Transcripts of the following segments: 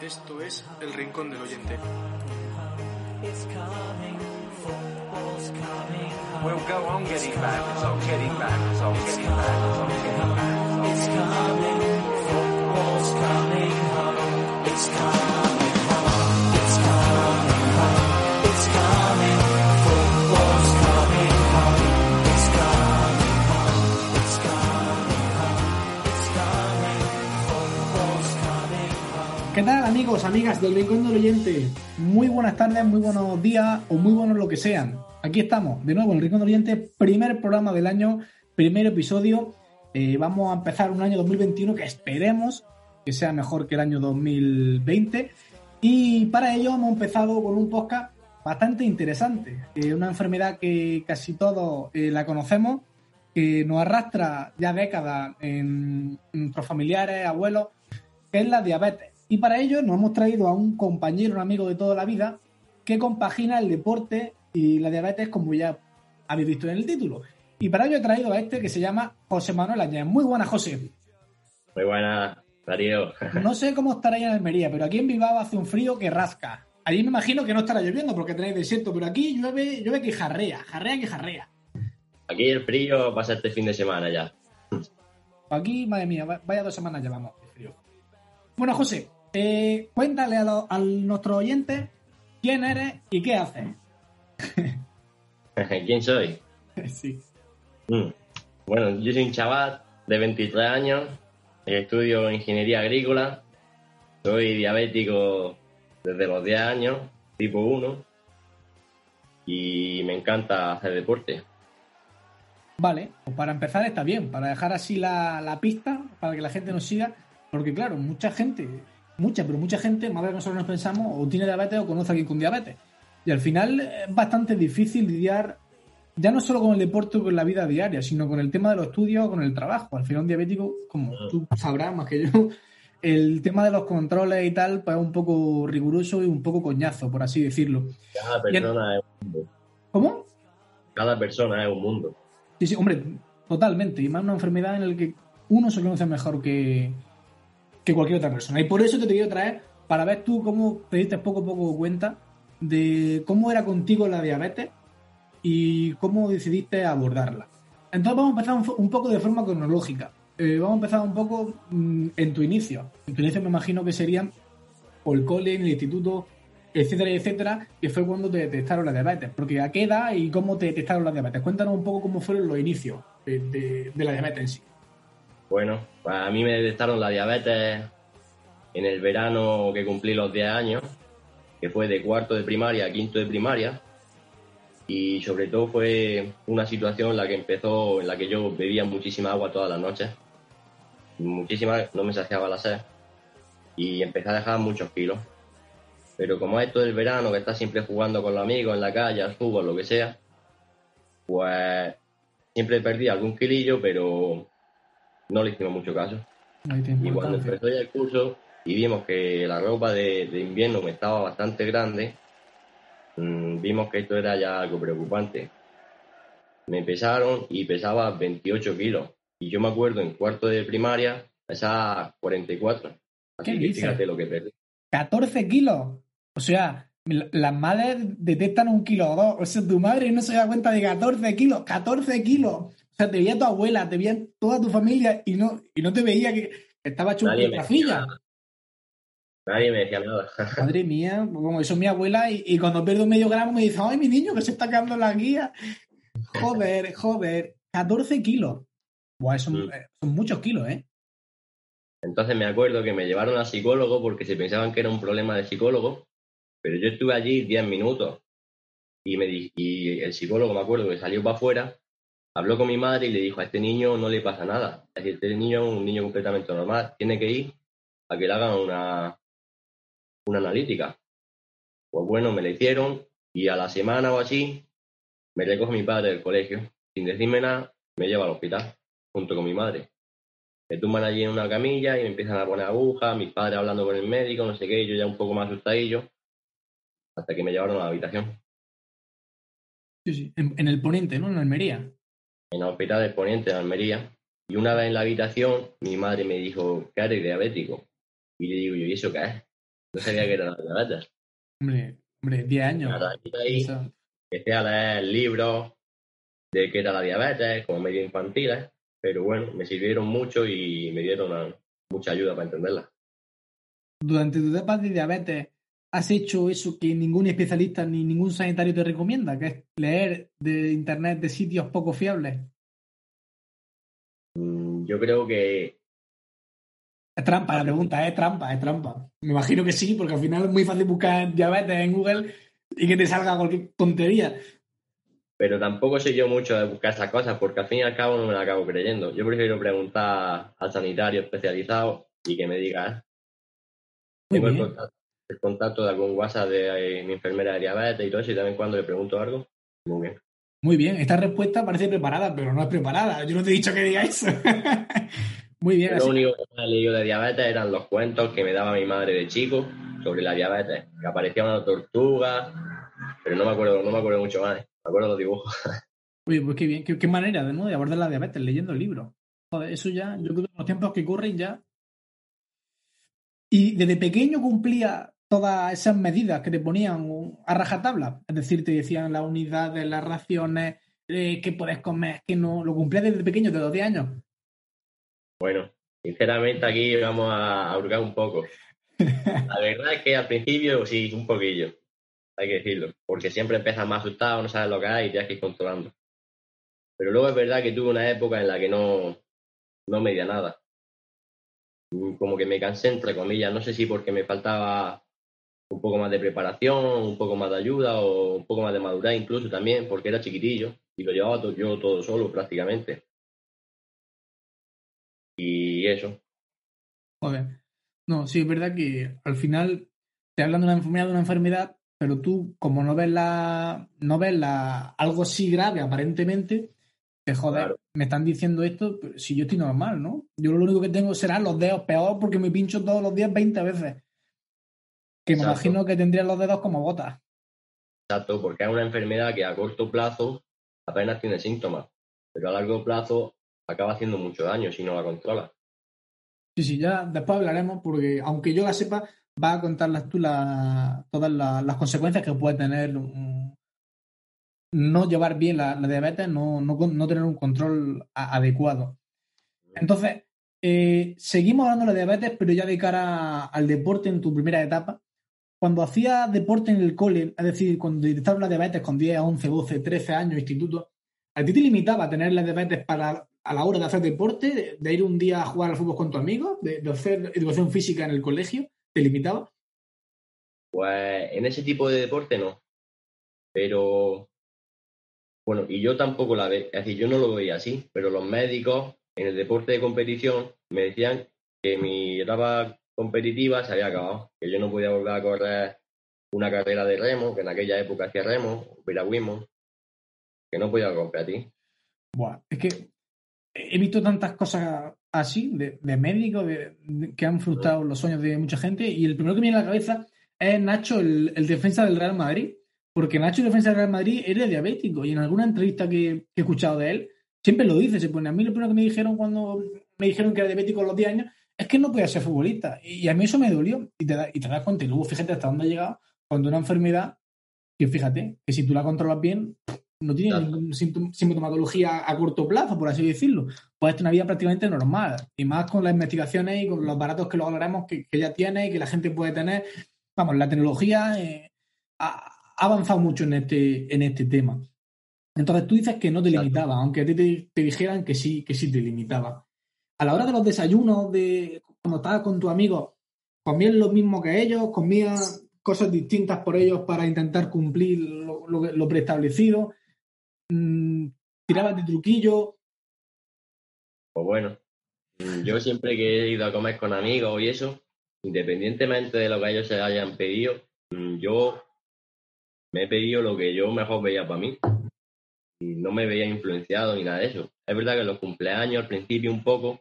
Esto es El Rincón del Oyente. We'll go on getting back, so getting back, so getting back, so getting back. It's coming, football's coming home. It's coming ¿Qué tal amigos, amigas del Rincón del Oyente? Muy buenas tardes, muy buenos días o muy buenos lo que sean. Aquí estamos, de nuevo en Rincón del Oyente, primer programa del año, primer episodio. Eh, vamos a empezar un año 2021 que esperemos que sea mejor que el año 2020. Y para ello hemos empezado con un podcast bastante interesante. Eh, una enfermedad que casi todos eh, la conocemos, que nos arrastra ya décadas en nuestros familiares, abuelos, que es la diabetes. Y para ello nos hemos traído a un compañero, un amigo de toda la vida, que compagina el deporte y la diabetes, como ya habéis visto en el título. Y para ello he traído a este que se llama José Manuel Añez. Muy buenas, José. Muy buena, Darío. No sé cómo estará en Almería, pero aquí en Bilbao hace un frío que rasca. Allí me imagino que no estará lloviendo porque tenéis desierto, pero aquí llueve, llueve que jarrea, jarrea que jarrea. Aquí el frío pasa este fin de semana ya. Aquí, madre mía, va- vaya dos semanas llevamos de frío. Bueno, José, eh, cuéntale a, lo- a nuestros oyentes quién eres y qué haces. ¿Quién soy? sí. Mm. Bueno, yo soy un chaval de 23 años, estudio ingeniería agrícola, soy diabético desde los 10 años, tipo 1, y me encanta hacer deporte. Vale, pues para empezar está bien, para dejar así la, la pista, para que la gente nos siga, porque claro, mucha gente, mucha, pero mucha gente, más de lo que nosotros nos pensamos, o tiene diabetes o conoce a alguien con diabetes. Y al final es bastante difícil lidiar ya no solo con el deporte o con la vida diaria, sino con el tema de los estudios o con el trabajo. Al final un diabético, como tú sabrás más que yo, el tema de los controles y tal, pues es un poco riguroso y un poco coñazo, por así decirlo. Cada persona es un mundo. ¿Cómo? Cada persona es un mundo. Sí, sí, hombre, totalmente. Y más una enfermedad en la que uno se conoce mejor que, que cualquier otra persona. Y por eso te he querido traer para ver tú cómo te diste poco a poco cuenta de cómo era contigo la diabetes y cómo decidiste abordarla. Entonces vamos a empezar un, poco de forma cronológica. Eh, vamos a empezar un poco mm, en tu inicio. En tu inicio me imagino que serían por el cole, el instituto, etcétera, etcétera, que fue cuando te detectaron la diabetes. Porque a qué edad y cómo te detectaron la diabetes. Cuéntanos un poco cómo fueron los inicios de, de- de la diabetes en sí. Bueno, pues a mí me detectaron la diabetes en el verano que cumplí los 10 años, que fue de cuarto de primaria a quinto de primaria. Y sobre todo fue una situación en la que empezó, en la que yo bebía muchísima agua todas las noches. Muchísima, no me saciaba la sed. Y empecé a dejar muchos kilos. Pero como esto del verano, que estás siempre jugando con los amigos en la calle, al fútbol, lo que sea, pues siempre perdí algún kilillo, pero no le hicimos mucho caso. Y cuando empezó ya el curso y vimos que la ropa de, de invierno me estaba bastante grande, mm, vimos que esto era ya algo preocupante. Me pesaron y pesaba 28 kilos. Y yo me acuerdo en cuarto de primaria pesaba 44. ¿Qué Así que dices? fíjate lo que perdí. 14 kilos. O sea, la- las madres detectan un kilo o dos. O sea, tu madre no se da cuenta de 14 kilos. 14 kilos. O sea, te veía tu abuela, te veía toda tu familia y no, y no te veía que, estaba hecho Nadie nada. Nadie me decía nada. Madre mía, como eso es mi abuela y, y cuando pierdo medio gramo me dice, ay, mi niño, que se está quedando en la guía. Joder, joder. 14 kilos. Buah, son, Mm. eh, son muchos kilos, ¿eh? Entonces me acuerdo que me llevaron al psicólogo porque se pensaban que era un problema de psicólogo, pero yo estuve allí 10 minutos y, me di- y el psicólogo me acuerdo que salió para afuera, habló con mi madre y le dijo, a este niño no le pasa nada. Es decir, este niño es un niño completamente normal, tiene que ir a que le hagan una, una analítica. Pues bueno, me la hicieron y a la semana o así me recoge mi padre del colegio. Sin decirme nada, me lleva al hospital junto con mi madre. Me tumban allí en una camilla y me empiezan a poner agujas, mis padres hablando con el médico, no sé qué, y yo ya un poco más asustadillo, hasta que me llevaron a la habitación. Sí, sí. En, en el poniente, ¿no? En Almería. En el hospital del Poniente de Almería. Y una vez en la habitación, mi madre me dijo que eres diabético. Y le digo yo, ¿y eso qué es? No sabía que era la diabetes. Hombre, hombre, 10 años. Ahí empecé a leer libros de qué era la diabetes, como medio infantiles, pero bueno, me sirvieron mucho y me dieron ah, mucha ayuda para entenderla. Durante tu etapa de diabetes, ¿has hecho eso que ningún especialista ni ningún sanitario te recomienda? Que es leer de internet de sitios poco fiables. Yo creo que Es trampa la pregunta, es trampa, es trampa. Me imagino que sí, porque al final es muy fácil buscar diabetes en Google y que te salga cualquier tontería. pero tampoco sé yo mucho de buscar esas cosas porque al fin y al cabo no me la acabo creyendo. Yo prefiero preguntar al sanitario especializado y que me diga, ¿eh? Muy Tengo el contacto, el contacto de algún WhatsApp de eh, mi enfermera de diabetes y todo eso y también cuando le pregunto algo, muy bien. Muy bien, esta respuesta parece preparada, pero no es preparada. Yo no te he dicho que diga eso. Muy bien, Lo así. único que me he leído de diabetes eran los cuentos que me daba mi madre de chico sobre la diabetes, que aparecía una tortuga, pero no me acuerdo, no me acuerdo mucho más, ¿eh? me acuerdo los dibujos. Oye, pues qué bien, qué, qué manera de, ¿no? de abordar la diabetes leyendo el libro. Joder, eso ya, yo creo que los tiempos que corren ya. Y desde pequeño cumplía todas esas medidas que te ponían a rajatabla. Es decir, te decían las unidades, las raciones, eh, qué puedes comer, qué no. Lo cumplías desde pequeño, de los 10 años. Bueno, sinceramente aquí vamos a a hurgar un poco. La verdad es que al principio sí, un poquillo, hay que decirlo, porque siempre empiezas más asustado, no sabes lo que hay y tienes que ir controlando. Pero luego es verdad que tuve una época en la que no, no medía nada. Mm, Como que me cansé, entre comillas, no sé si porque me faltaba un poco más de preparación, un poco más de ayuda o un poco más de madurez incluso también, porque era chiquitillo y lo llevaba to- yo todo solo prácticamente. Y eso, Joder. No, sí, es verdad que al final te hablan de una enfermedad, de una enfermedad, pero tú, como no ves la, no ves la, algo así grave aparentemente, te joder, Claro. me están diciendo esto, pero si yo estoy normal, ¿no? Yo lo único que tengo serán los dedos peor porque me pincho todos los días 20 veces. Que me Exacto. imagino que tendría los dedos como botas. Exacto, porque es una enfermedad que a corto plazo apenas tiene síntomas, pero a largo plazo acaba haciendo mucho daño si no la controla. Sí, sí, ya después hablaremos porque aunque yo la sepa, vas a contarlas tú la- todas la- las consecuencias que puede tener no llevar bien la, la diabetes, no, no, no tener un control a- adecuado. Entonces, eh, seguimos hablando de la diabetes, pero ya de cara al deporte en tu primera etapa. Cuando hacías deporte en el cole, es decir, cuando detectaron la diabetes con 10, 11, 12, 13 años, instituto, ¿a ti te limitaba a tener la diabetes para a la hora de hacer deporte, de, ir un día a jugar al fútbol con tu amigo, de, hacer educación física en el colegio? ¿Te limitaba? Pues en ese tipo de deporte no. Pero bueno, y yo tampoco la ve, es decir, yo no lo veía así, pero los médicos en el deporte de competición me decían que mi etapa competitiva se había acabado, que yo no podía volver a correr una carrera de remo, que en aquella época hacía remo, piragüismo, que no podía competir. Buah, es que he visto tantas cosas así, de, de médicos, de- que han frustrado los sueños de mucha gente, y el primero que me viene a la cabeza es Nacho, el, el defensa del Real Madrid. Porque Nacho, el defensa del Real Madrid, era diabético, y en alguna entrevista que, que he escuchado de él, siempre lo dice, se pone, a mí lo primero que me dijeron cuando me dijeron que era diabético a los 10 años, es que no podía ser futbolista. Y a mí eso me dolió, y te, da- y te das cuenta, y luego fíjate hasta dónde ha llegado, cuando una enfermedad, que fíjate, que si tú la controlas bien, no tiene Claro. ninguna sintom- sintomatología a corto plazo, por así decirlo. Puedes tener una vida prácticamente normal. Y más con las investigaciones y con los aparatos que luego hablaremos que, que ya tiene y que la gente puede tener. Vamos, la tecnología eh, ha, avanzado mucho en este, en este tema. Entonces tú dices que no te limitaba, aunque a ti te, te dijeran que sí, que sí te limitaba. A la hora de los desayunos, de cuando estabas con tus amigos, ¿comías lo mismo que ellos? ¿Comías cosas distintas por ellos para intentar cumplir lo, lo- lo preestablecido? Mm, ¿Tirabas de truquillo? Pues bueno, mm, yo siempre que he ido a comer con amigos y eso, independientemente de lo que ellos se hayan pedido, mm, yo me he pedido lo que yo mejor veía para mí. Y no me veía influenciado ni nada de eso. Es verdad que los cumpleaños al principio un poco,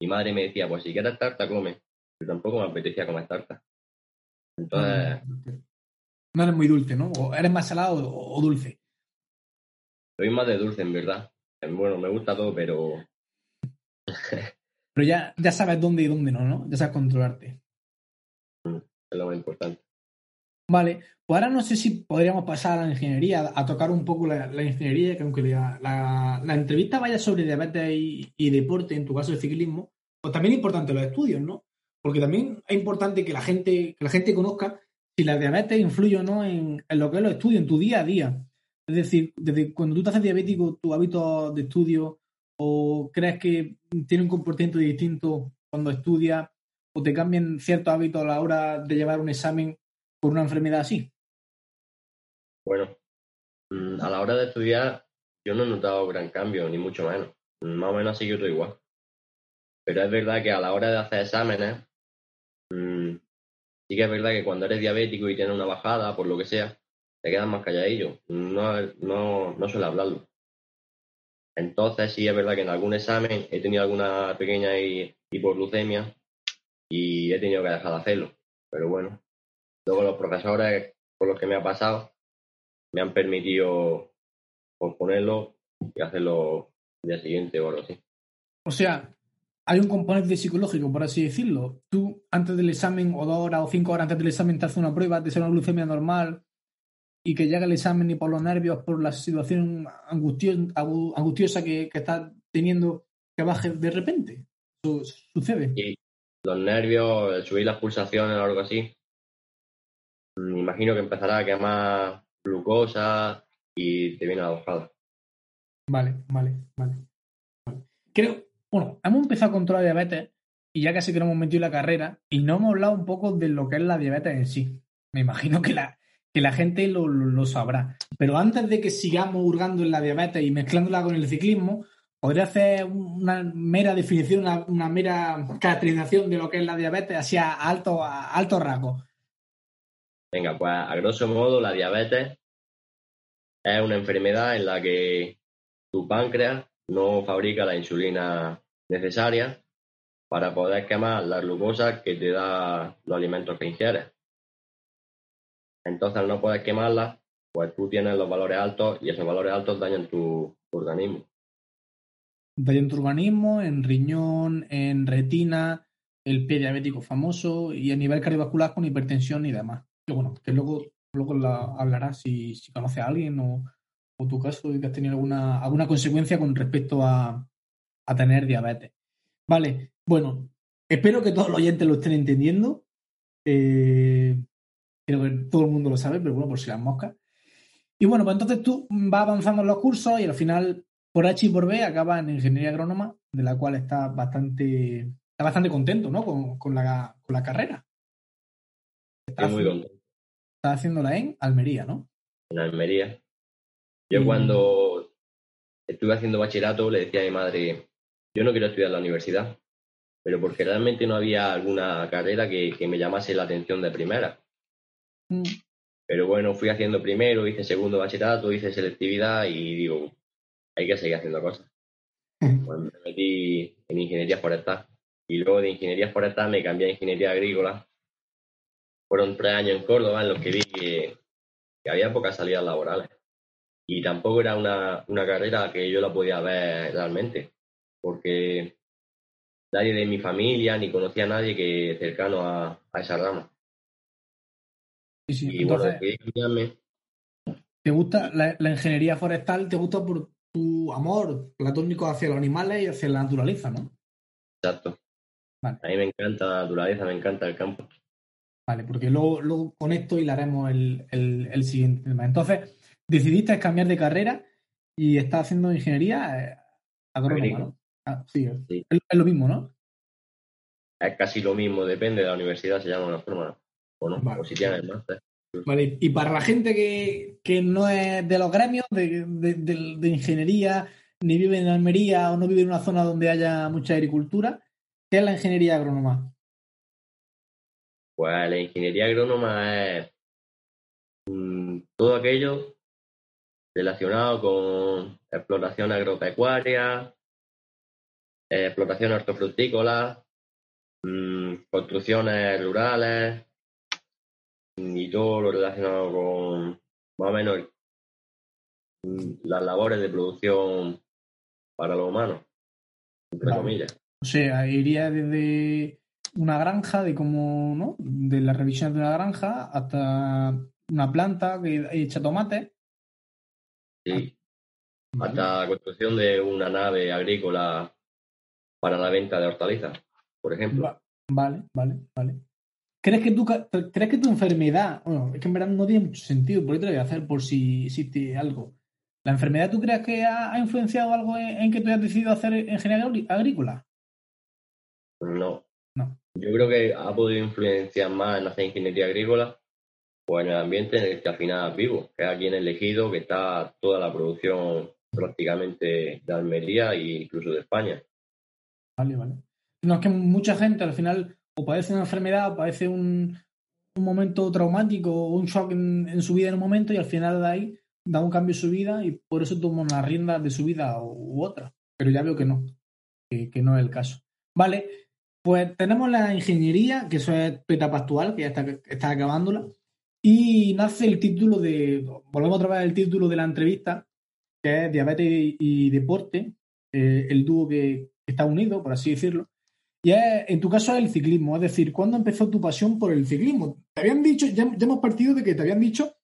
mi madre me decía, pues si quieres tarta, come. Pero tampoco me apetecía comer tarta. Entonces, No eres muy dulce, ¿no? O eres más salado o, o dulce. soy más de dulce, en verdad. Bueno, me gusta todo, pero Pero ya, ya sabes dónde y dónde no, ¿no? Ya sabes controlarte. es lo más importante. Vale, pues ahora no sé si podríamos pasar a la ingeniería, a tocar un poco la, ingeniería, que aunque la, entrevista vaya sobre diabetes y, deporte, en tu caso el ciclismo, pues también es importante los estudios, ¿no? Porque también es importante que la gente, que la gente conozca si la diabetes influye o no en, en lo que es los estudios, en tu día a día. Es decir, desde cuando tú te haces diabético, tu hábito de estudio, o crees que tiene un comportamiento distinto cuando estudias, o te cambian ciertos hábitos a la hora de llevar un examen por una enfermedad así. Bueno, mm, a la hora de estudiar, yo no he notado gran cambio, ni mucho menos. Más o menos ha seguido todo igual. Pero es verdad que a la hora de hacer exámenes, mm, sí que es verdad que cuando eres diabético y tienes una bajada, por lo que sea, te quedas más calladillo. No, no, no suele hablarlo. Entonces sí es verdad que en algún examen he tenido alguna pequeña hi- hipoglucemia y he tenido que dejar de hacerlo. Pero bueno, luego los profesores por los que me ha pasado me han permitido posponerlo y hacerlo el día siguiente o algo así. O sea, hay un componente psicológico, por así decirlo. Tú, antes del examen, o dos horas o cinco horas antes del examen, te haces una prueba de ser una glucemia normal y que llega el examen y por los nervios, por la situación angustiosa que, que estás teniendo, que baje de repente. Eso sucede. Y los nervios, subir las pulsaciones o algo así, me imagino que empezará a quemar glucosa y te viene la bajada. Vale, vale, vale. vale. Creo, bueno, hemos empezado con toda la diabetes y ya casi que nos hemos metido la carrera y no hemos hablado un poco de lo que es la diabetes en sí. Me imagino que la, que la gente lo, lo- sabrá. Pero antes de que sigamos hurgando en la diabetes y mezclándola con el ciclismo, podría hacer una mera definición, una, mera caracterización de lo que es la diabetes así a alto, a alto rasgo. Venga, pues a grosso modo la diabetes es una enfermedad en la que tu páncreas no fabrica la insulina necesaria para poder quemar la glucosa que te da los alimentos que ingieres. Entonces, no poder quemarla, pues tú tienes los valores altos y esos valores altos dañan tu, tu organismo. Daño en tu organismo, en riñón, en retina, el pie diabético famoso y a nivel cardiovascular con hipertensión y demás. Que bueno, que luego, luego la hablarás si, si conoces a alguien o, o tu caso y que has tenido alguna, alguna consecuencia con respecto a, a tener diabetes. Vale, bueno, espero que todos los oyentes lo estén entendiendo. Eh, creo que todo el mundo lo sabe, pero bueno, por si las moscas. Y bueno, pues entonces tú vas avanzando en los cursos y al final, por H y por B, acabas en ingeniería agrónoma, de la cual estás bastante, estás bastante contento, ¿no? Con, con la, con la carrera. Estás, muy contento. Estás haciéndola en Almería, ¿no? en Almería. Yo Mm. cuando estuve haciendo bachillerato le decía a mi madre, yo no quiero estudiar en la universidad, pero porque realmente no había alguna carrera que, que me llamase la atención de primera. Mm. Pero bueno, fui haciendo primero, hice segundo bachillerato, hice selectividad y digo, hay que seguir haciendo cosas. Pues me metí en ingeniería forestal y luego de ingeniería forestal me cambié a ingeniería agrícola. Fueron tres años en Córdoba en los que vi que, que había pocas salidas laborales. Y tampoco era una, una carrera que yo la podía ver realmente, porque nadie de mi familia ni conocía a nadie que cercano a, a esa rama. Sí, sí. Y bueno, Entonces. ¿te gusta la, la ingeniería forestal? ¿Te gusta por tu amor platónico hacia los animales y hacia la naturaleza, no? Exacto. Vale. A mí me encanta la naturaleza, me encanta el campo. Vale, porque luego, luego con esto hilaremos el, el, el siguiente tema. Entonces, decidiste cambiar de carrera y estás haciendo ingeniería eh, agrónoma. ¿no? Ah, sí, es, Sí. es lo mismo, ¿no? Es casi lo mismo, depende de la universidad, se llama una forma. O no, Vale. o si tienes máster. Vale, y para la gente que, que no es de los gremios de, de- de- de ingeniería, ni vive en Almería o no vive en una zona donde haya mucha agricultura, ¿qué es la ingeniería agrónoma? Pues la ingeniería agrónoma es mm, todo aquello relacionado con explotación agropecuaria, eh, explotación hortofrutícola, mm, construcciones rurales mm, y todo lo relacionado con más o menos las labores de producción para los humanos, entre comillas. O sea, iría desde una granja, de cómo, ¿no? De la revisión de una granja hasta una planta que echa tomate. Sí. Hasta la construcción de una nave agrícola para la venta de hortalizas, por ejemplo. Va- Vale, vale, vale. ¿Crees que, tu, ¿Crees que tu enfermedad, bueno, es que en verdad no tiene mucho sentido, por ahí te lo voy a hacer por si existe algo. ¿La enfermedad tú crees que ha, ha influenciado algo en, en que tú hayas decidido hacer ingeniería agrí- agrícola? No. Yo creo que ha podido influenciar más en hacer ingeniería agrícola o en el ambiente en el que al final vivo, que es aquí en el Ejido, que está toda la producción prácticamente de Almería e incluso de España. Vale, vale. No, es que mucha gente al final o padece una enfermedad o padece un, un momento traumático o un shock en, su vida en un momento y al final de ahí da un cambio en su vida y por eso toma las riendas de su vida u, otra. Pero ya veo que no, que no es el caso. Vale, pues tenemos la ingeniería, que eso es tu etapa actual, que ya está, está acabándola, y nace el título de, volvemos otra vez al título de la entrevista, que es diabetes y, deporte, eh, el dúo que, está unido, por así decirlo. Y es, en tu caso es el ciclismo, es decir, ¿cuándo empezó tu pasión por el ciclismo? Te habían dicho, ya, hemos partido de que te habían dicho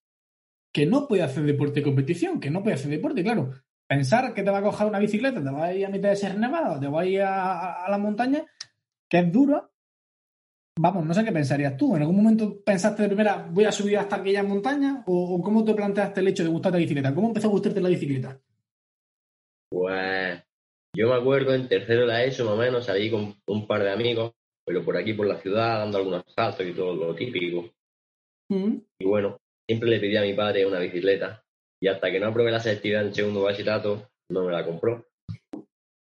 que no puedes hacer deporte de competición, que no puedes hacer deporte, claro. Pensar que te va a coger una bicicleta, te vas a ir a mitad de Sierra Nevada, te vas a ir a, a, a la montaña, que es duro. Vamos, no sé qué pensarías tú. ¿En algún momento pensaste de primera, voy a subir hasta aquella montaña? ¿O, o cómo te planteaste el hecho de gustarte la bicicleta? ¿Cómo empezó a gustarte la bicicleta? Pues yo me acuerdo en tercero de la ESO más o menos salí con un par de amigos, pero por aquí por la ciudad dando algunos saltos y todo lo típico. Mm. Y bueno, siempre le pedí a mi padre una bicicleta y hasta que no aprobé la selectividad en segundo bachillerato no me la compró.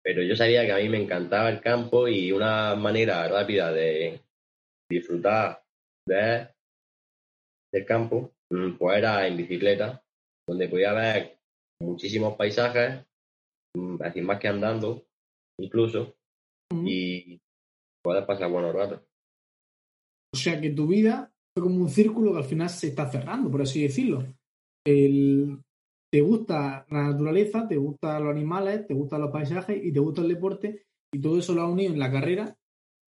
Pero yo sabía que a mí me encantaba el campo y una manera rápida de disfrutar de, del campo mm, pues era en bicicleta, donde podía ver muchísimos paisajes, mm, así más que andando incluso, Mm. y poder pasar buenos ratos. O sea que tu vida fue como un círculo que al final se está cerrando, por así decirlo. El- te gusta la naturaleza, te gustan los animales, te gustan los paisajes y te gusta el deporte, y todo eso lo has unido en la carrera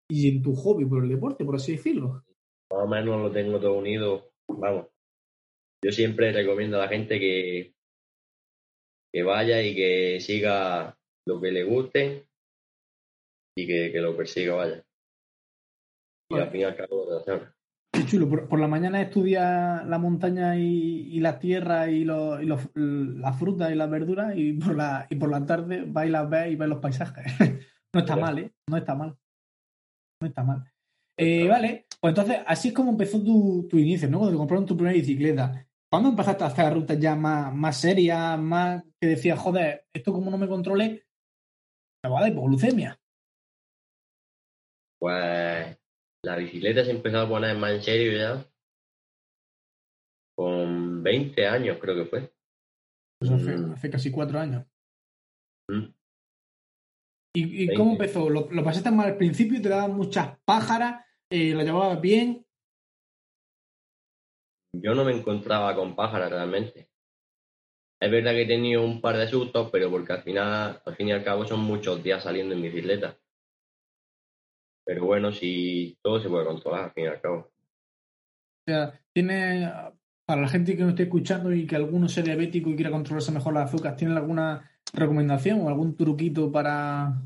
y en tu hobby por el deporte, por así decirlo. más o menos lo tengo todo unido. Vamos, yo siempre recomiendo a la gente que, que vaya y que siga lo que le guste y que, que lo persiga, vaya. Y Vale. al fin y al cabo. Qué chulo. Por, por la mañana estudia la montaña y, y la tierra y, los, y los- las frutas y las verduras y por la, y por la tarde va y las ves y ves los paisajes. no está mal, ¿eh? No está mal. No está mal. Eh, vale, pues entonces así es como empezó tu, tu inicio, ¿no? Cuando te compraron tu primera bicicleta. ¿Cuándo empezaste a hacer rutas ya más, más serias, más que decías, joder, esto como no me controle, me va a dar hipoglucemia? Pues la bicicleta se empezó a poner más en serio ya. Con 20 años creo que fue. Eso hace, Mm. hace casi cuatro años. Mm. ¿Y, y 20. cómo empezó? ¿Lo, lo pasaste mal al principio? ¿Te daban muchas pájaras? Eh, ¿Lo llevabas bien? Yo no me encontraba con pájaras realmente. Es verdad que he tenido un par de sustos, pero porque al final, al fin y al cabo, son muchos días saliendo en bicicleta. Pero bueno, si todo se puede controlar, al fin y al cabo. O sea, tiene, para la gente que nos esté escuchando y que alguno sea diabético y quiera controlarse mejor las azúcar, ¿tiene alguna recomendación o algún truquito para,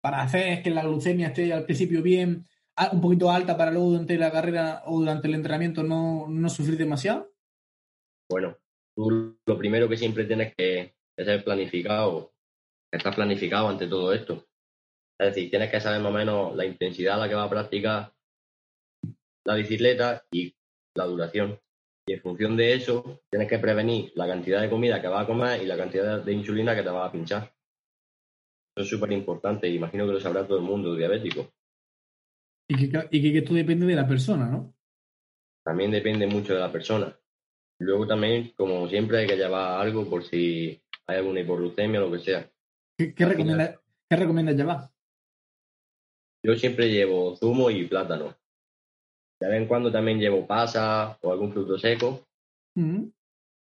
para hacer que la glucemia esté al principio bien, un poquito alta para luego durante la carrera o durante el entrenamiento no, no sufrir demasiado? Bueno, tú lo primero que siempre tienes que es ser planificado, estar planificado ante todo esto. Es decir, tienes que saber más o menos la intensidad a la que va a practicar la bicicleta y la duración. Y en función de eso, tienes que prevenir la cantidad de comida que vas a comer y la cantidad de insulina que te vas a pinchar. Eso es súper importante. Imagino que lo sabrá todo el mundo diabético. Y que, y que esto depende de la persona, ¿no? También depende mucho de la persona. Luego también, como siempre, hay que llevar algo por si hay alguna hipoglucemia o lo que sea. ¿Qué, recomiendas, ¿Qué recomiendas llevar? Yo siempre llevo zumo y plátano. De vez en cuando también llevo pasa o algún fruto seco. Mm.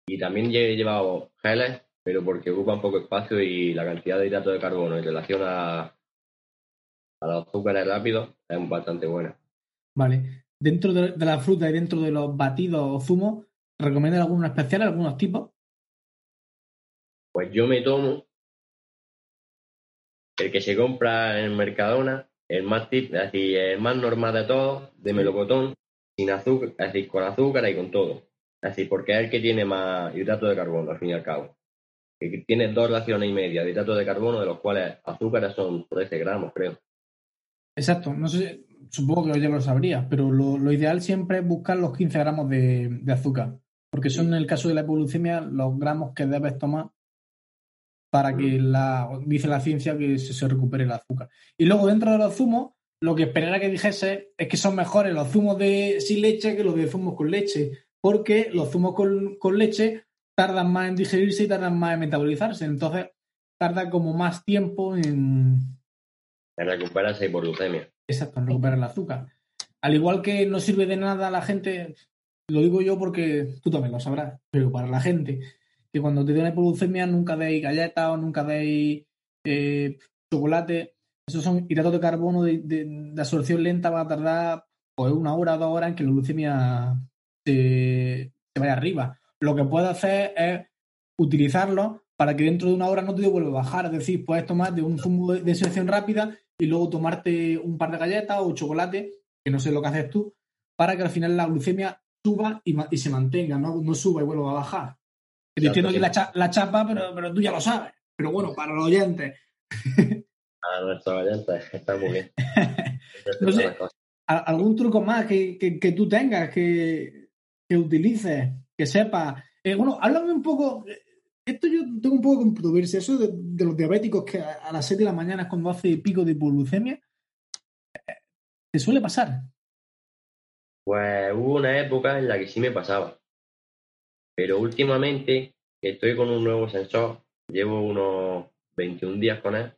Y también he llevado geles, pero porque ocupan poco espacio y la cantidad de hidratos de carbono en relación a, a los azúcares rápidos es bastante buena. Vale. Dentro de, de la fruta y dentro de los batidos o zumos, ¿recomiendas alguno especial, algunos tipos? Pues yo me tomo el que se compra en Mercadona, el más tip, es decir, el más normal de todos, de melocotón, sin azúcar, es decir, con azúcar y con todo. Es decir, porque es el que tiene más hidratos de carbono, al fin y al cabo. Que tiene dos raciones y media de hidratos de carbono, de los cuales azúcares son 13 gramos, creo. Exacto. No sé, supongo que ya lo sabrías, pero lo, lo ideal siempre es buscar los 15 gramos de, de azúcar. Porque son, en el caso de la hipoglucemia, los gramos que debes tomar para que la, dice la ciencia que se, se recupere el azúcar. Y luego dentro de los zumos, lo que esperaría que dijese es que son mejores los zumos de sin leche que los de zumos con leche, porque los zumos con, con leche tardan más en digerirse y tardan más en metabolizarse, entonces tarda como más tiempo en, En recuperar esa hipoglucemia. Exacto, en recuperar el azúcar. Al igual que no sirve de nada a la gente, lo digo yo porque tú también lo sabrás, pero para la gente, que cuando te una hipoglucemia nunca deis galletas o nunca deis eh, chocolate, esos son hidratos de carbono de, absorción lenta, va a tardar pues, una hora dos horas en que la glucemia se, se vaya arriba. Lo que puedes hacer es utilizarlo para que dentro de una hora no te vuelva a bajar. Es decir, puedes tomar de un zumo de, de selección rápida y luego tomarte un par de galletas o chocolate, que no sé lo que haces tú, para que al final la glucemia suba y, se mantenga, no suba y vuelva a bajar. Ya, entiendo aquí la, cha- la chapa, pero, pero tú ya lo sabes. Pero bueno, para los oyentes, A nuestra oyentes está muy bien. No sé. ¿al- ¿algún truco más que, que- que tú tengas, que, que utilices, que sepas? Eh, bueno, háblame un poco. eh, Esto yo tengo un poco de controversia, eso de, de los diabéticos que a, a las 7 de la mañana es cuando hace pico de hipoglucemia. eh, ¿Te suele pasar? Pues hubo una época en la que sí me pasaba. Pero últimamente, estoy con un nuevo sensor, llevo unos 21 días con él,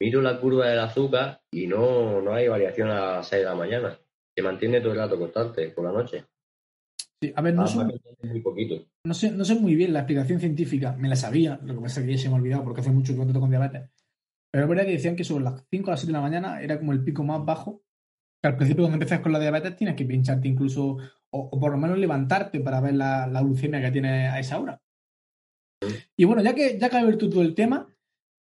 miro la curva del azúcar y no, no hay variación a las 6 de la mañana. Se mantiene todo el rato constante por la noche. Sí, a ver, no, Ah, soy- muy poquito. no sé, no sé muy bien la explicación científica, me la sabía, lo que pasa es que ya se me ha olvidado porque hace mucho que no trato con diabetes. Pero es verdad que decían que sobre las 5 o las 7 de la mañana era como el pico más bajo. Que al principio, cuando empiezas con la diabetes, tienes que pincharte incluso, o, o por lo menos levantarte para ver la, la glucemia que tienes a esa hora. Y bueno, ya que, ya que has abierto todo el tema,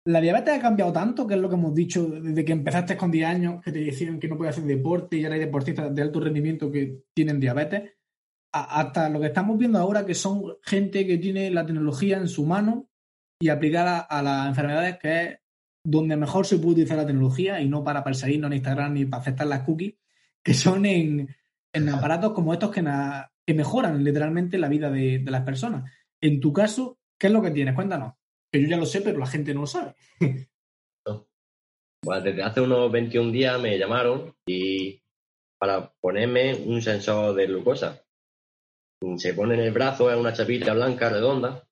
la diabetes ha cambiado tanto, que es lo que hemos dicho desde que empezaste con 10 años, que te decían que no puedes hacer deporte y ahora hay deportistas de alto rendimiento que tienen diabetes a- hasta lo que estamos viendo ahora, que son gente que tiene la tecnología en su mano y aplicada a las enfermedades, que es donde mejor se puede utilizar la tecnología y no para perseguirnos en Instagram ni para aceptar las cookies, que son en, en aparatos como estos que, na- que mejoran literalmente la vida de, de las personas. En tu caso, ¿qué es lo que tienes? Cuéntanos. Que yo ya lo sé, pero la gente no lo sabe. Pues desde hace unos 21 días me llamaron y para ponerme un sensor de glucosa. Se pone en el brazo, es una chapita blanca redonda,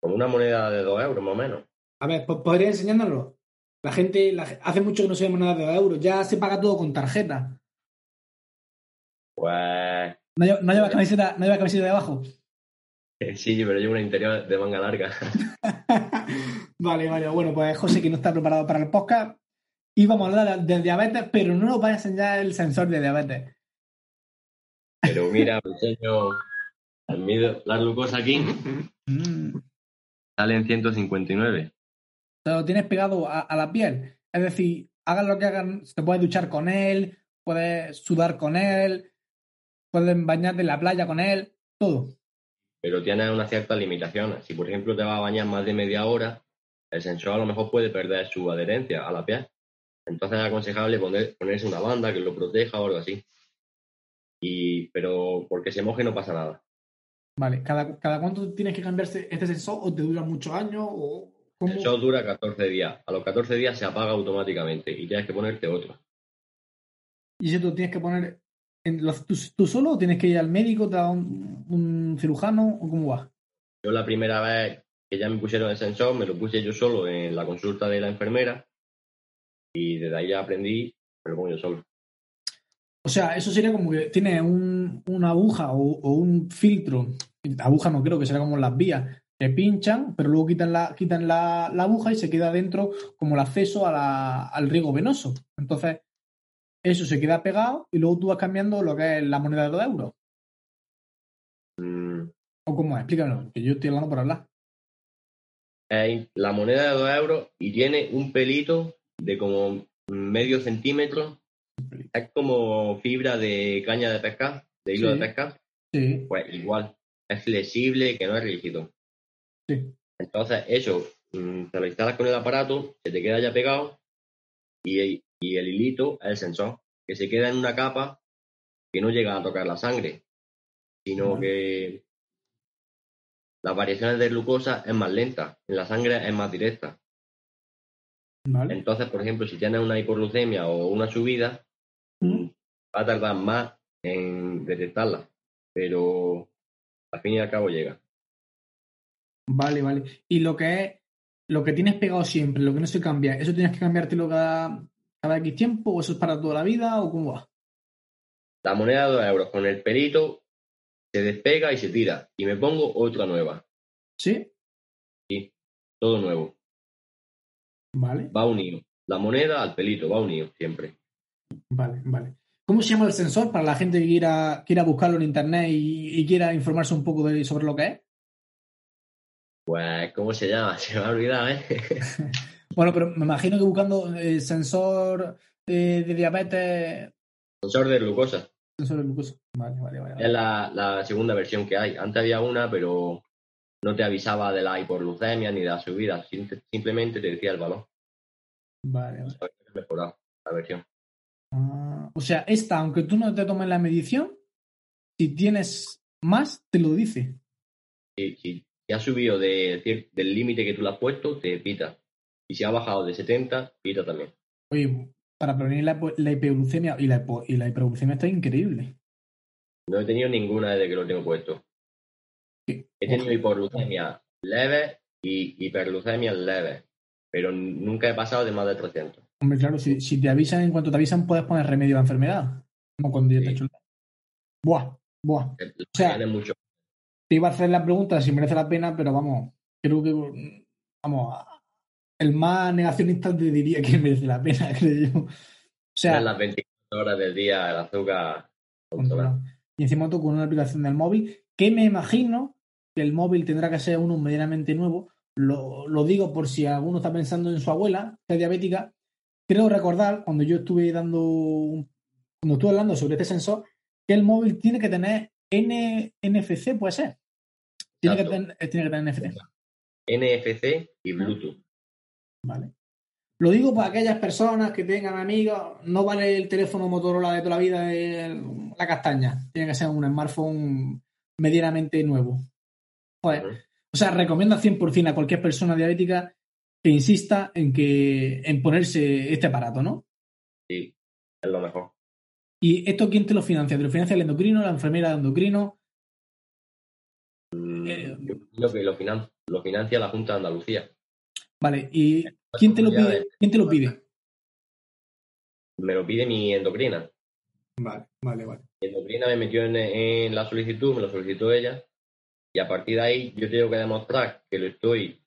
como una moneda de 2 euros más o menos. A ver, ¿po- ¿podría enseñárnoslo? La gente, la hace mucho que no se ve nada de euros, ya se paga todo con tarjeta. Pues No lleva, no lleva camiseta, no lleva camiseta de abajo. sí, pero llevo una interior de manga larga. vale, vale. Bueno, pues José, que no está preparado para el podcast. Y vamos a hablar de, diabetes, pero no nos vaya a enseñar el sensor de diabetes. Pero mira, me enseño al mido la glucosa aquí, Mm. sale en 159. Te lo tienes pegado a, a la piel. Es decir, hagan lo que hagan, te puedes duchar con él, puedes sudar con él, puedes bañarte en la playa con él, todo. Pero tiene una cierta limitación. Si por ejemplo te vas a bañar más de media hora, el sensor a lo mejor puede perder su adherencia a la piel. Entonces es aconsejable poner, ponerse una banda que lo proteja o algo así. Y, pero porque se moje no pasa nada. Vale, ¿cada, cada cuánto tienes que cambiarse este sensor o te dura muchos años o cómo? El show dura 14 días. A los 14 días se apaga automáticamente y tienes que ponerte otro. Y si tú tienes que poner los- ¿tú, tú solo o tienes que ir al médico, te da un, un cirujano o cómo va? Yo la primera vez que ya me pusieron el sensor, me lo puse yo solo en la consulta de la enfermera y desde ahí ya aprendí, lo pongo yo solo. O sea, eso sería como que tiene un- una aguja o, o un filtro. Aguja no creo que será como las vías. Que pinchan, pero luego quitan la, quitan la, la aguja y se queda dentro como el acceso a la- al riego venoso. Entonces, eso se queda pegado y luego tú vas cambiando lo que es la moneda de dos euros. Mm, ¿O cómo es? Explícamelo, que yo estoy hablando por hablar. la moneda de 2 euros y tiene un pelito de como medio centímetro. Es como fibra de caña de pescar, de hilo Sí. de pescar. Sí, Pues igual, es flexible, que no es rígido. sí. Entonces, eso, mm, te lo instalas con el aparato, se te queda ya pegado y, y el hilito es el sensor, que se queda en una capa que no llega a tocar la sangre, sino que las variaciones de glucosa es más lenta, en la sangre es más directa. Vale. Entonces, por ejemplo, si tienes una hipoglucemia o una subida, va a tardar más en detectarla, pero al fin y al cabo llega. Vale, vale. Y lo que es, lo que tienes pegado siempre, lo que no se cambia, ¿eso tienes que cambiártelo cada, cada X tiempo o eso es para toda la vida o cómo va? La moneda de 2 euros con el pelito se despega y se tira. Y me pongo otra nueva. ¿Sí? Todo nuevo. Vale, Va unido. La moneda al pelito, va unido siempre. vale, vale. ¿Cómo se llama el sensor para la gente que quiera, quiera buscarlo en internet y, y quiera informarse un poco de, sobre lo que es? Pues, ¿cómo se llama? Se me ha olvidado, ¿eh? Bueno, pero me imagino que buscando el sensor eh, de diabetes, Sensor de glucosa. sensor de glucosa. Vale, vale, vale. Es la, la segunda versión que hay. Antes había una, pero no te avisaba de la hipoglucemia ni de la subida. Sim- Simplemente te decía el valor. Vale, vale. Mejorado la versión. Ah, o sea, esta, aunque tú no te tomes la medición, si tienes más, te lo dice. Si, si, si ha subido de del límite que tú le has puesto, te pita. Y si ha bajado de 70, pita también. Oye, para prevenir la, la hiperglucemia y la, y la hiperglucemia está increíble. No he tenido ninguna desde que lo tengo puesto. He tenido hipoglucemia leve y hiperglucemia leve, pero nunca he pasado de más de 300. Hombre, claro, si, si te avisan, en cuanto te avisan, puedes poner remedio a la enfermedad. Como cuando yo te Sí. Buah, buah. El- sea, tiene mucho. Te iba a hacer la pregunta si merece la pena, pero vamos, creo que, vamos, el más negacionista te diría que merece la pena, creo yo. O sea, en las 24 horas del día el azúcar controlado. Y encima tú con una aplicación del móvil, que me imagino que el móvil tendrá que ser uno medianamente nuevo. Lo, lo digo por si alguno está pensando en su abuela, que es diabética. Creo recordar, cuando yo estuve dando, un- cuando estuve hablando sobre este sensor, que el móvil tiene que tener N, NFC, puede ser. Tiene que, eh, tiene que tener NFC. NFC y Bluetooth. Vale. Lo digo para aquellas personas que tengan amigos, no vale el teléfono Motorola de toda la vida de la castaña. Tiene que ser un smartphone medianamente nuevo. Joder. Ujú. O sea, recomiendo al 100% a cualquier persona diabética que insista en que en ponerse este aparato, ¿no? Sí, es lo mejor. ¿Y esto quién te lo financia? ¿Te lo financia el endocrino, la enfermera de endocrino? Mm, Eh, yo creo que lo, finan- lo financia la Junta de Andalucía. Vale, ¿y quién te lo pide? ¿Quién te lo pide? Me lo pide mi endocrina. Vale, vale, vale. Mi endocrina me metió en, en la solicitud, me lo solicitó ella. Y a partir de ahí yo tengo que demostrar que lo estoy,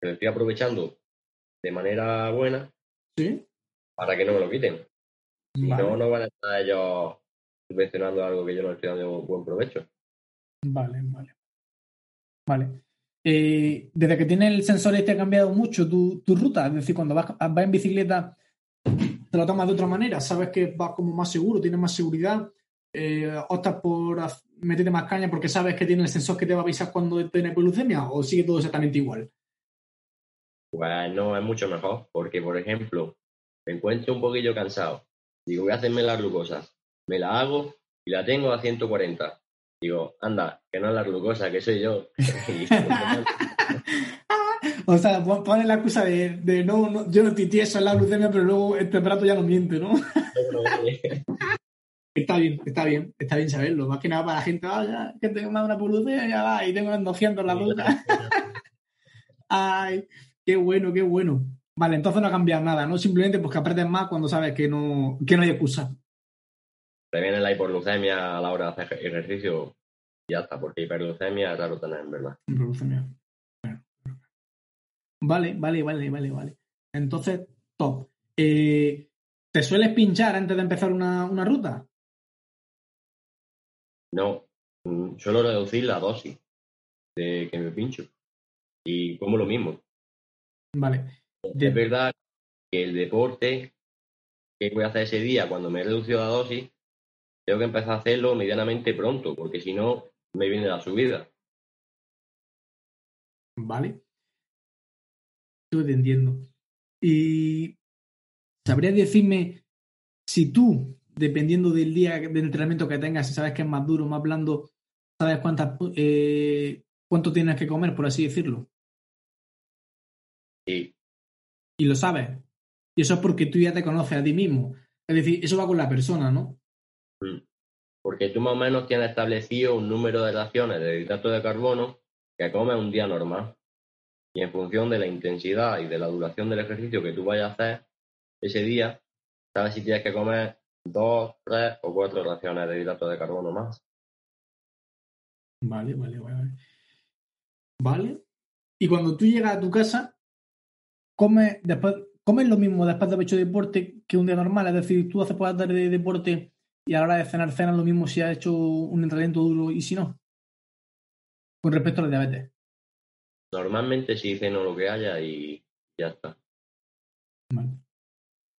que lo estoy aprovechando de manera buena ¿Sí? para que no me lo quiten. Si Vale. no, no van a estar ellos subvencionando algo que yo no estoy dando buen provecho. Vale, vale. Vale. Eh, desde que tiene el sensor este ha cambiado mucho tu, ruta. Es decir, cuando vas, vas en bicicleta, te lo tomas de otra manera. Sabes que vas como más seguro, tienes más seguridad. eh, optas por meterte más caña porque sabes que tiene el sensor que te va a avisar cuando tienes glucemia o sigue todo exactamente igual. Pues no, es mucho mejor, porque por ejemplo, me encuentro un poquillo cansado. Digo, voy a hacerme la glucosa. Me la hago y la tengo a 140. Digo, anda, que no es la glucosa, que soy yo. O sea, pon- pones la excusa de, de no, no, yo no estoy tieso en la glucemia, pero luego este plato ya no miente, ¿no? Está bien, está bien, está bien saberlo. Más que nada para la gente, ah, ya, que tengo más una polución, ya va, y tengo unos 200 en la ducha. Ay, qué bueno, qué bueno. Vale, entonces no ha cambiado nada, ¿no? Simplemente pues que apretes más cuando sabes que no, que no hay excusa. Previene la hiperglucemia a la hora de hacer ejercicio y ya está, porque hiperglucemia es raro tener, en verdad. Hiperglucemia. Vale, vale, vale, vale, vale. Entonces, top. Eh, ¿Te sueles pinchar antes de empezar una, una ruta? No, mm, suelo reducir la dosis de que me pincho. Y como lo mismo. Vale. Es verdad que el deporte que voy a hacer ese día, cuando me he reducido la dosis, tengo que empezar a hacerlo medianamente pronto, porque si no, me viene la subida. Vale. Yo te entiendo. Y ¿sabrías decirme si tú, dependiendo del día de entrenamiento que tengas, si sabes que es más duro, más blando, sabes cuántas eh, cuánto tienes que comer, por así decirlo? Sí, Y lo sabes. Y eso es porque tú ya te conoces a ti mismo. Es decir, eso va con la persona, ¿no? Porque tú más o menos tienes establecido un número de raciones de hidrato de carbono que comes un día normal. Y en función de la intensidad y de la duración del ejercicio que tú vayas a hacer ese día, sabes si tienes que comer dos, tres o cuatro raciones de hidrato de carbono más. Vale, vale, vale. Vale. Vale. Y cuando tú llegas a tu casa, comes después, comes lo mismo después de haber hecho deporte que un día normal. Es decir, tú haces por la tarde de deporte y a la hora de cenar, cenas lo mismo si has hecho un entrenamiento duro y si no. Con respecto a la diabetes. Normalmente sí ceno lo que haya y ya está. Vale.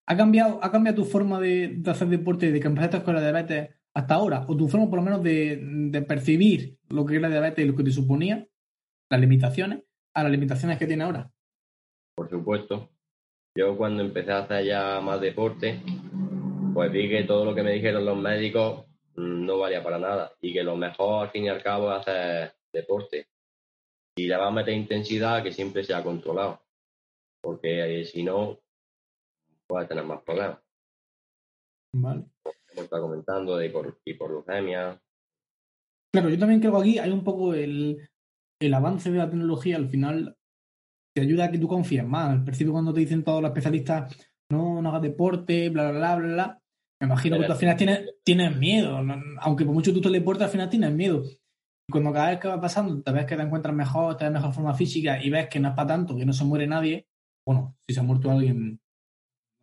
¿Ha cambiado, ¿Ha cambiado tu forma de, de hacer deporte desde que empezaste con la diabetes hasta ahora? ¿O tu forma por lo menos de, de percibir lo que es la diabetes y lo que te suponía, las limitaciones, a las limitaciones que tiene ahora? Por supuesto. Yo cuando empecé a hacer ya más deporte, pues vi que todo lo que me dijeron los médicos mm, no valía para nada y que lo mejor al fin y al cabo es hacer deporte. Y le vas a meter intensidad que siempre sea controlado, porque eh, si no, puedes tener más problemas. Vale. Como está comentando, de hiporglucemia. Claro, yo también creo que aquí hay un poco el, el avance de la tecnología, al final te ayuda a que tú confíes más. Al principio cuando te dicen todos los especialistas, no, no hagas deporte, bla, bla, bla, bla, me imagino que tú al final tienes, tienes miedo. Aunque por mucho tú te deporte, al final tienes miedo. Y cuando cada vez que va pasando, te ves que te encuentras mejor, te ves mejor forma física y ves que no es para tanto, que no se muere nadie, bueno, si se ha muerto alguien,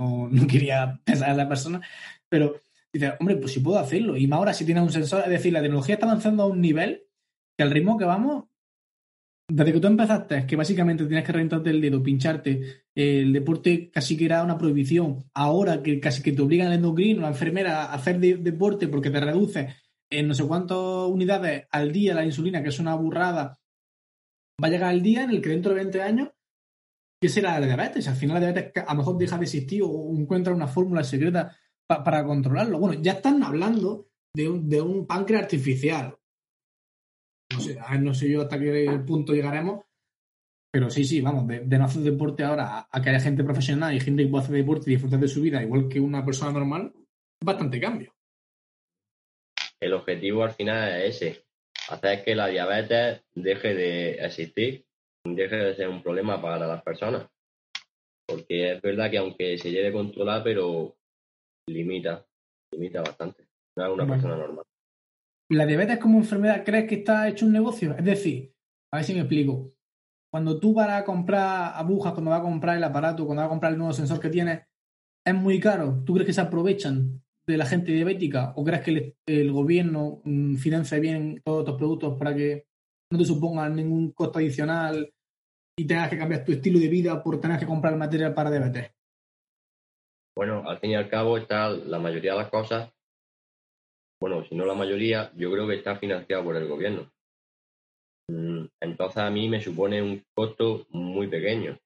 no, no quería pensar en la persona, pero dices, hombre, pues si puedo hacerlo. Y más ahora si tienes un sensor, es decir, la tecnología está avanzando a un nivel que al ritmo que vamos, desde que tú empezaste, que básicamente tienes que reventarte el dedo, pincharte, eh, el deporte casi que era una prohibición, ahora que casi que te obligan el endocrino, la enfermera a hacer de- deporte porque te reduce en no sé cuántas unidades al día la insulina, que es una burrada, va a llegar el día en el que dentro de 20 años, ¿qué será la diabetes? Al final la diabetes a lo mejor deja de existir o encuentra una fórmula secreta pa- para controlarlo. Bueno, ya están hablando de un, de un páncreas artificial. No sé, a ver, no sé yo hasta qué punto llegaremos, pero sí, sí, vamos, de, de no hacer deporte ahora a, a que haya gente profesional y gente que pueda hacer deporte y disfrutar de su vida igual que una persona normal, bastante cambio. El objetivo al final es ese, hacer que la diabetes deje de existir, deje de ser un problema para las personas. Porque es verdad que aunque se lleve controlar, pero limita, limita bastante. No es una Bueno. persona normal. ¿La diabetes como enfermedad crees que está hecho un negocio? Es decir, a ver si me explico. Cuando tú vas a comprar agujas, cuando vas a comprar el aparato, cuando vas a comprar el nuevo sensor que tienes, es muy caro. ¿Tú crees que se aprovechan de la gente diabética o crees que el, gobierno mm, financia bien todos estos productos para que no te supongan ningún costo adicional y tengas que cambiar tu estilo de vida por tener que comprar material para diabetes? Bueno, al fin y al cabo está la mayoría de las cosas, bueno, si no la mayoría, yo creo que está financiado por el gobierno. Mm, Entonces a mí me supone un costo muy pequeño.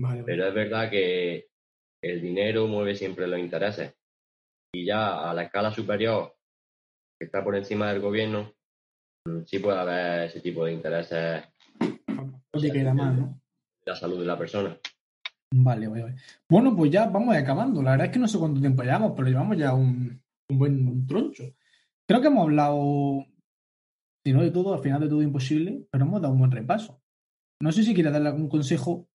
Vale, Pero es verdad que el dinero mueve siempre los intereses. Y ya a la escala superior, que está por encima del gobierno, mm, sí puede haber ese tipo de intereses Oye, que da más, ¿no? la salud de la persona. Vale, vale, vale. Bueno, pues ya vamos acabando. La verdad es que no sé cuánto tiempo llevamos, pero llevamos ya un, un buen troncho. Creo que hemos hablado, si no de todo, al final de todo imposible, pero hemos dado un buen repaso. No sé si quieres darle algún consejo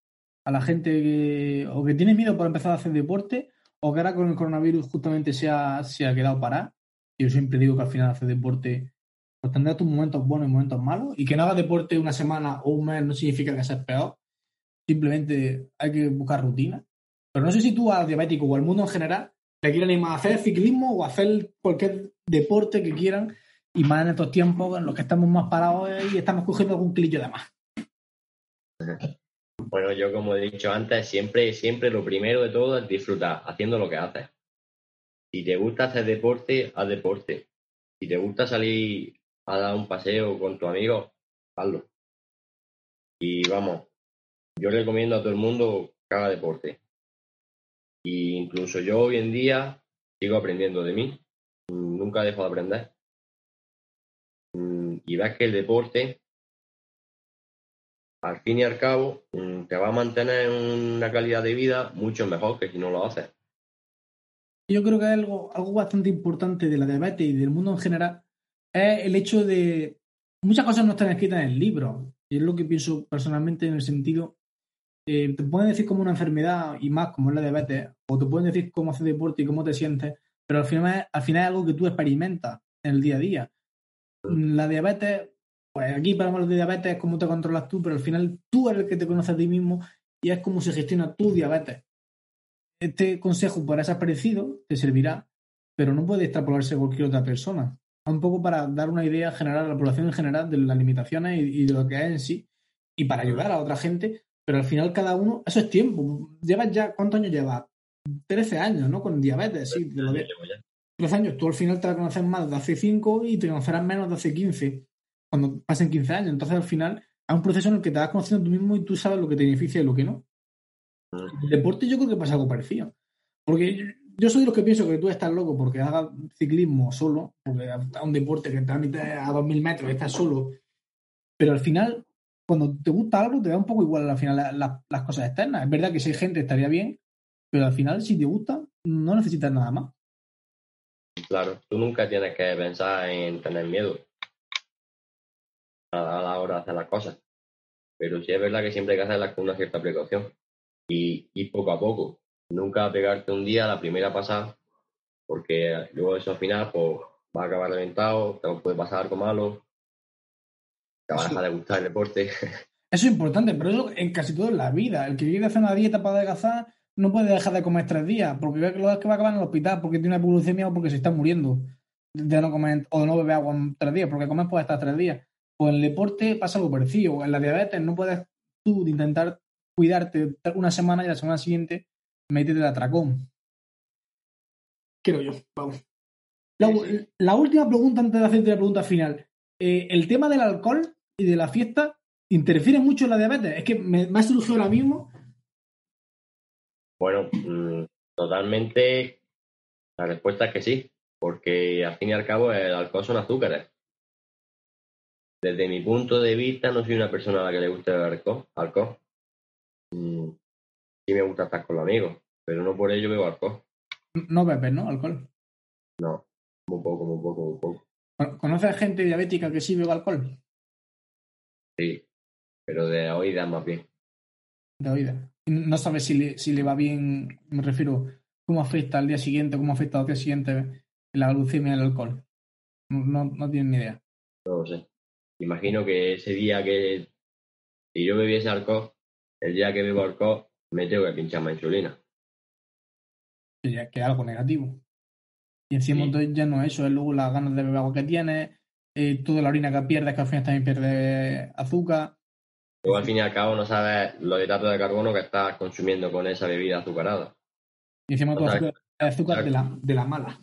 a la gente que, o que tiene miedo por empezar a hacer deporte, o que ahora con el coronavirus justamente se ha, se ha quedado parado. Yo siempre digo que al final hacer deporte pues tendrá tus momentos buenos y momentos malos, y que no hagas deporte una semana o un mes no significa que seas peor. Simplemente hay que buscar rutina. Pero no sé si tú al diabético o al mundo en general le quieren animar a hacer ciclismo o a hacer cualquier deporte que quieran, y más en estos tiempos en los que estamos más parados y estamos cogiendo algún clillo de más. Bueno, yo como he dicho antes, siempre, siempre lo primero de todo es disfrutar haciendo lo que haces. Si te gusta hacer deporte, haz deporte. Si te gusta salir a dar un paseo con tu amigo, hazlo. Y vamos, yo recomiendo a todo el mundo que haga deporte. Y incluso yo hoy en día sigo aprendiendo de mí. Nunca dejo de aprender. Mm, Y ves que el deporte al fin y al cabo, mm, te va a mantener una calidad de vida mucho mejor que si no lo haces. Yo creo que algo, algo bastante importante de la diabetes y del mundo en general es el hecho de muchas cosas no están escritas en el libro. Y es lo que pienso personalmente en el sentido, eh, te pueden decir como una enfermedad y más como es la diabetes, o te pueden decir cómo hacer deporte y cómo te sientes, pero al final, al final es algo que tú experimentas en el día a día. La diabetes, pues aquí para hablar de diabetes es cómo te controlas tú, pero al final tú eres el que te conoces a ti mismo y es cómo se gestiona tu diabetes. Este consejo para ser parecido te servirá, pero no puede extrapolarse cualquier otra persona. Un poco para dar una idea general a la población en general de las limitaciones y, y de lo que es en sí, y para ayudar a otra gente, pero al final cada uno, eso es tiempo. Llevas ya, ¿cuántos años llevas? 13 años, ¿no? Con diabetes, sí. te lo de- 13 años, tú al final te la conoces más de hace 5 y te conocerás menos de hace 15, cuando pasen 15 años. Entonces al final es un proceso en el que te vas conociendo tú mismo y tú sabes lo que te beneficia y lo que no. El deporte yo creo que pasa algo parecido. Porque yo, soy de los que pienso que tú estás loco porque hagas ciclismo solo, porque es un deporte que te a 2.000 metros y estás solo. Pero al final, cuando te gusta algo, te da un poco igual al final la- la- las cosas externas. Es verdad que si hay gente estaría bien, pero al final, si te gusta, no necesitas nada más. Claro, tú nunca tienes que pensar en tener miedo a a la hora de hacer las cosas. Pero sí es verdad que siempre hay que hacerlas con una cierta precaución. Y, y poco a poco. Nunca pegarte un día a la primera pasada, porque luego eso al final pues, va a acabar reventado, te puede pasar algo malo, te va a dejar de gustar el deporte. Eso es importante, pero eso en casi todo en la vida. El que quiere hacer una dieta para adelgazar no puede dejar de comer tres días, porque ve que lo que va a acabar en el hospital, porque tiene una glucemia o porque se está muriendo de no comer o de no beber agua en tres días, porque comer puede estar tres días. Pues en el deporte pasa algo parecido. En la diabetes no puedes tú intentar cuidarte una semana y la semana siguiente métete de atracón. Creo yo, vamos. La última pregunta antes de hacerte la pregunta final. Eh, el tema del alcohol y de la fiesta interfiere mucho en la diabetes. Es que me, me ha surgido ahora mismo. Bueno, mm, totalmente la respuesta es que sí, porque al fin y al cabo el alcohol son azúcares. Desde mi punto de vista, no soy una persona a la que le guste el alcohol. alcohol. Mm, sí me gusta estar con los amigos, pero no por ello bebo alcohol. No bebes, ¿no? Alcohol. No, muy poco, muy poco, muy poco. ¿Con- ¿Conoces a gente diabética que sí bebe alcohol? Sí, pero de oídas más bien. De oída. No sabes si le, si le va bien, me refiero, cómo afecta al día siguiente, cómo afecta al día siguiente la glucemia del alcohol. No, no, ni idea. No lo sé. Imagino que ese día que si yo bebiese alcohol, el día que bebo alcohol, me tengo que pinchar más insulina. Que, ya- que es algo negativo. Y encima Sí. entonces ya no es eso, es luego las ganas de beber agua que tienes, eh, toda la orina que pierdes, que al final también pierdes azúcar. Luego, al fin y al cabo, no sabes los hidratos de carbono que estás consumiendo con esa bebida azucarada. Y encima todo azúcar de la, de la mala.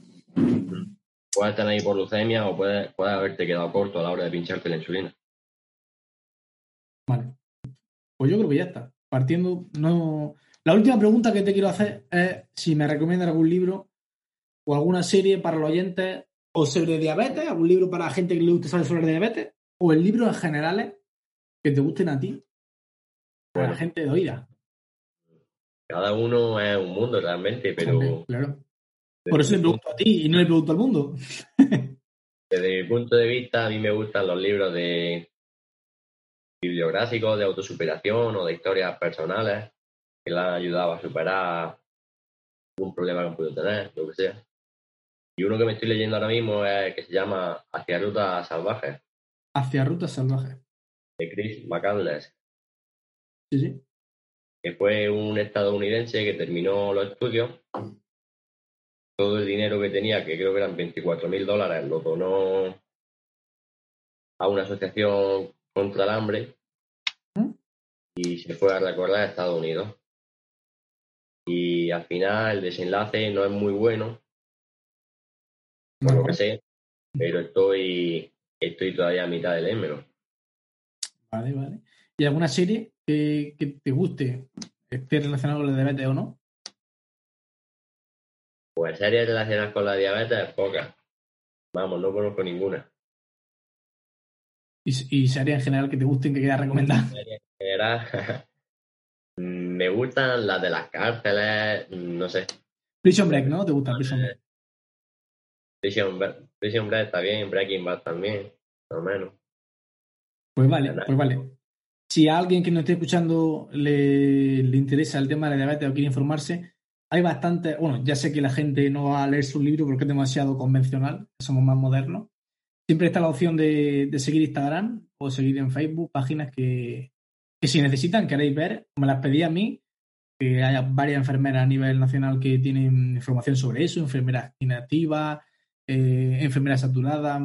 Puedes tener hipoglucemia o puedes, puedes haberte quedado corto a la hora de pincharte la insulina. Vale. Pues yo creo que ya está. Partiendo, no. La última pregunta que te quiero hacer es si me recomiendas algún libro o alguna serie para los oyentes o sobre diabetes, algún libro para gente que le guste saber sobre diabetes, o el libro en generales que te gusten a ti, a la Bueno. gente de oída. Cada uno es un mundo realmente, pero Claro. Por eso le pregunto a ti y no le pregunto al mundo. Desde mi punto de vista, a mí me gustan los libros de bibliográficos, de autosuperación o de historias personales que le han ayudado a superar un problema que han podido tener, lo que sea. Y uno que me estoy leyendo ahora mismo es el que se llama Hacia Rutas Salvajes, Hacia rutas salvajes. de Chris McCandless, Sí, sí. que fue un estadounidense que terminó los estudios. Todo el dinero que tenía, que creo que eran 24 mil dólares, lo donó a una asociación contra el hambre ¿Mm? y se fue a recorrer a Estados Unidos. Y al final el desenlace no es muy bueno, por lo que sé, pero estoy, estoy todavía a mitad del lémelo. Vale, vale. ¿Y alguna serie que, que te guste, esté relacionada con la diabetes o no? Pues series relacionadas con la diabetes, pocas. Vamos, no conozco ninguna. Y, y series en general que te gusten, que quieras recomendar. En general, me gustan las de las cárceles, no sé. Prison Break, ¿no? ¿Te gusta Prison Break? Prison Break, Prison Break está bien, Breaking Bad también, más o menos. Pues vale, pues vale. Si a alguien que nos esté escuchando le, le interesa el tema de la diabetes o quiere informarse, hay bastante, bueno, ya sé que la gente no va a leer su libro porque es demasiado convencional, somos más modernos. Siempre está la opción de, de seguir Instagram o seguir en Facebook páginas que, que si necesitan, queréis ver, me las pedí a mí, que haya varias enfermeras a nivel nacional que tienen información sobre eso, enfermeras inactivas, eh, enfermeras saturadas,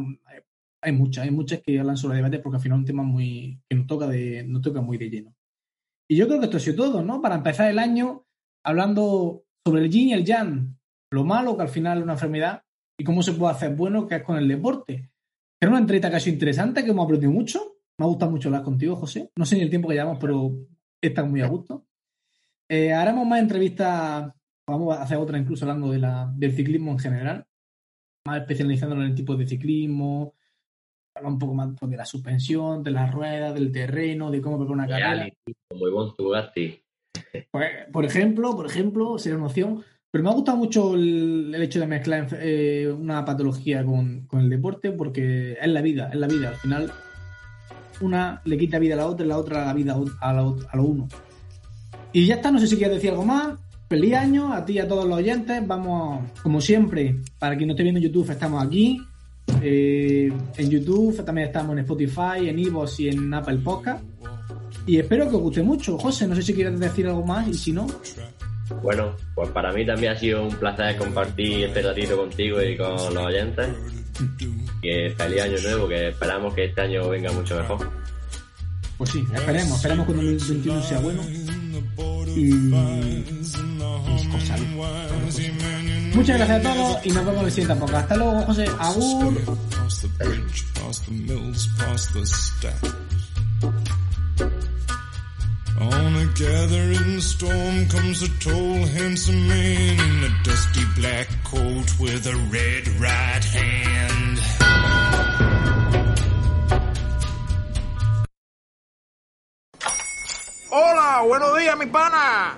hay muchas, hay muchas que hablan sobre diabetes porque al final es un tema muy que nos toca de nos toca muy de lleno. Y yo creo que esto ha sido todo, ¿no? Para empezar el año hablando sobre el yin y el yang, lo malo que al final es una enfermedad y cómo se puede hacer bueno que es con el deporte. Era una entrevista casi interesante que hemos aprendido mucho. Me ha gustado mucho hablar contigo, José. No sé ni el tiempo que llevamos, pero está muy a gusto. Eh, haremos más entrevistas, vamos a hacer otra incluso hablando de la, del ciclismo en general, más especializándonos en el tipo de ciclismo, hablar un poco más pues, de la suspensión, de las ruedas, del terreno, de cómo preparar una carrera. Ivonne Tugatti. Pues, por ejemplo, por ejemplo, sería una opción. Pero me ha gustado mucho el, el hecho de mezclar eh, una patología con, con el deporte, porque es la vida, es la vida. Al final, una le quita vida a la otra y la otra la vida a, la, a lo uno. Y ya está, no sé si quieres decir algo más. Feliz año a ti y a todos los oyentes. Vamos, como siempre, para quien no esté viendo en YouTube, estamos aquí. Eh, en YouTube, también estamos en Spotify, en Evox y en Apple Podcast. Y espero que os guste mucho. José, no sé si quieres decir algo más y si no, Bueno, pues para mí también ha sido un placer compartir este ratito contigo y con los oyentes. Que feliz año nuevo, que esperamos que este año venga mucho mejor. pues sí, esperemos, esperemos que el 2021 sea bueno. Y, salud. Muchas gracias a todos y nos vemos en el siguiente podcast. Hasta luego, José. Agur. Past the bridge, past the mills, past the stacks. On a gathering storm comes a tall, handsome man in a dusty black coat with a red right hand. Hola, buenos días, mi pana.